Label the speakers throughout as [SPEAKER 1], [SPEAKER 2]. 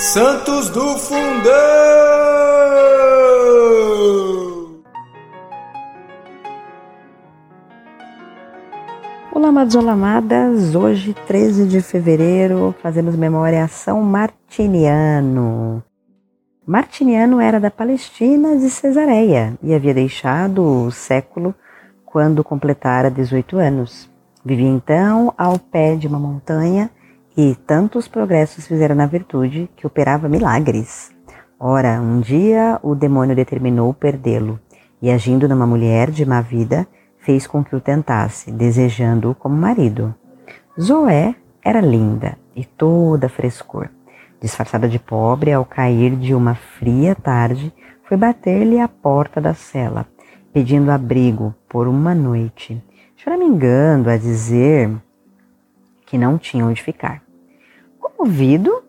[SPEAKER 1] Santos do Fundão!
[SPEAKER 2] Olá, amados, olá, amadas. Hoje, 13 de fevereiro, fazemos memória a São Martiniano. Martiniano era da Palestina de Cesareia e havia deixado o século quando completara 18 anos. Vivia então ao pé de uma montanha e tantos progressos fizeram na virtude que operava milagres. Ora, um dia o demônio determinou perdê-lo e, agindo numa mulher de má vida, fez com que o tentasse, desejando-o como marido. Zoé era linda e toda frescor. Disfarçada de pobre, ao cair de uma fria tarde, foi bater-lhe à porta da cela, pedindo abrigo por uma noite, choramingando a dizer que não tinha onde ficar. Comovido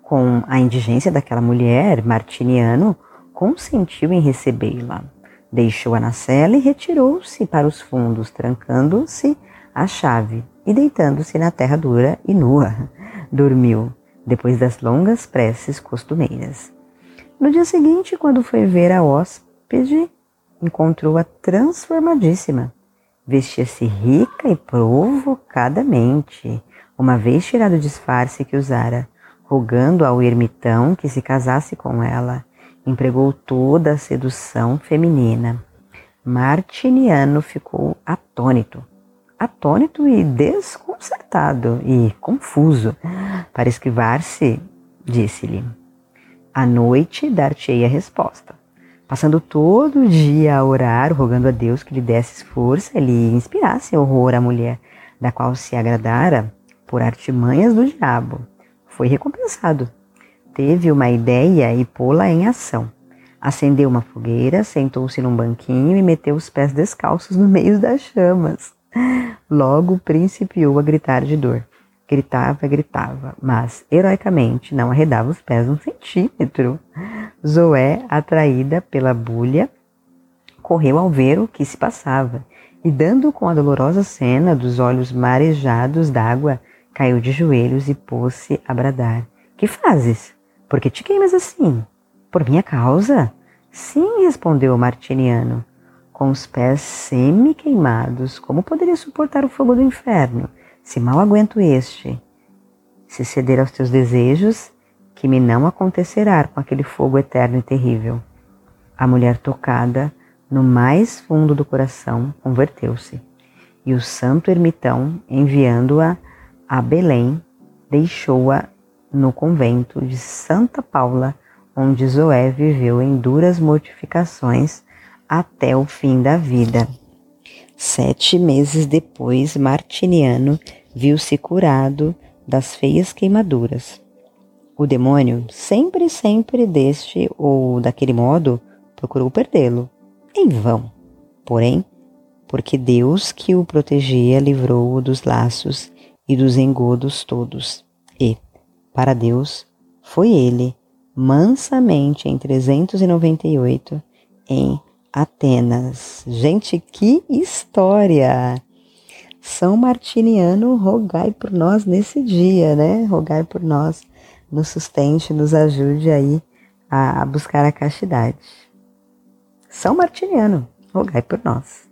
[SPEAKER 2] com a indigência daquela mulher, Martiniano consentiu em recebê-la. Deixou-a na cela e retirou-se para os fundos, trancando-se a chave e deitando-se na terra dura e nua. Dormiu, depois das longas preces costumeiras. No dia seguinte, quando foi ver a hóspede, encontrou-a transformadíssima. Vestia-se rica e provocadamente, uma vez tirado o disfarce que usara, rogando ao ermitão que se casasse com ela, empregou toda a sedução feminina. Martiniano ficou atônito, atônito e desconcertado e confuso. Para esquivar-se, disse-lhe: À noite dar-te-ei a resposta. Passando todo o dia a orar, rogando a Deus que lhe desse força e lhe inspirasse horror à mulher, da qual se agradara, por artimanhas do diabo, foi recompensado. Teve uma ideia e pô-la em ação. Acendeu uma fogueira, sentou-se num banquinho e meteu os pés descalços no meio das chamas. Logo principiou a gritar de dor. Gritava, gritava, mas heroicamente não arredava os pés um centímetro. Zoé, atraída pela bulha, correu ao ver o que se passava e, dando com a dolorosa cena dos olhos marejados d'água, caiu de joelhos e pôs-se a bradar. Que fazes? Por que te queimas assim? Por minha causa? Sim, respondeu o martiniano. Com os pés semi-queimados, como poderia suportar o fogo do inferno, se mal aguento este? Se ceder aos teus desejos, que me não acontecerá com aquele fogo eterno e terrível. A mulher tocada, no mais fundo do coração, converteu-se. E o santo ermitão, enviando-a a Belém, deixou-a no convento de Santa Paula, onde Zoé viveu em duras mortificações até o fim da vida. Sete meses depois, Martiniano viu-se curado das feias queimaduras. O demônio, sempre, sempre deste ou daquele modo, procurou perdê-lo, em vão. Porém, porque Deus que o protegia livrou-o dos laços e dos engodos todos. E, para Deus, foi ele, mansamente em 398, em Atenas. Gente, que história! São Martiniano, rogai por nós nesse dia, né? Rogai por nós, nos sustente, nos ajude aí a buscar a castidade. São Martiniano, rogai por nós.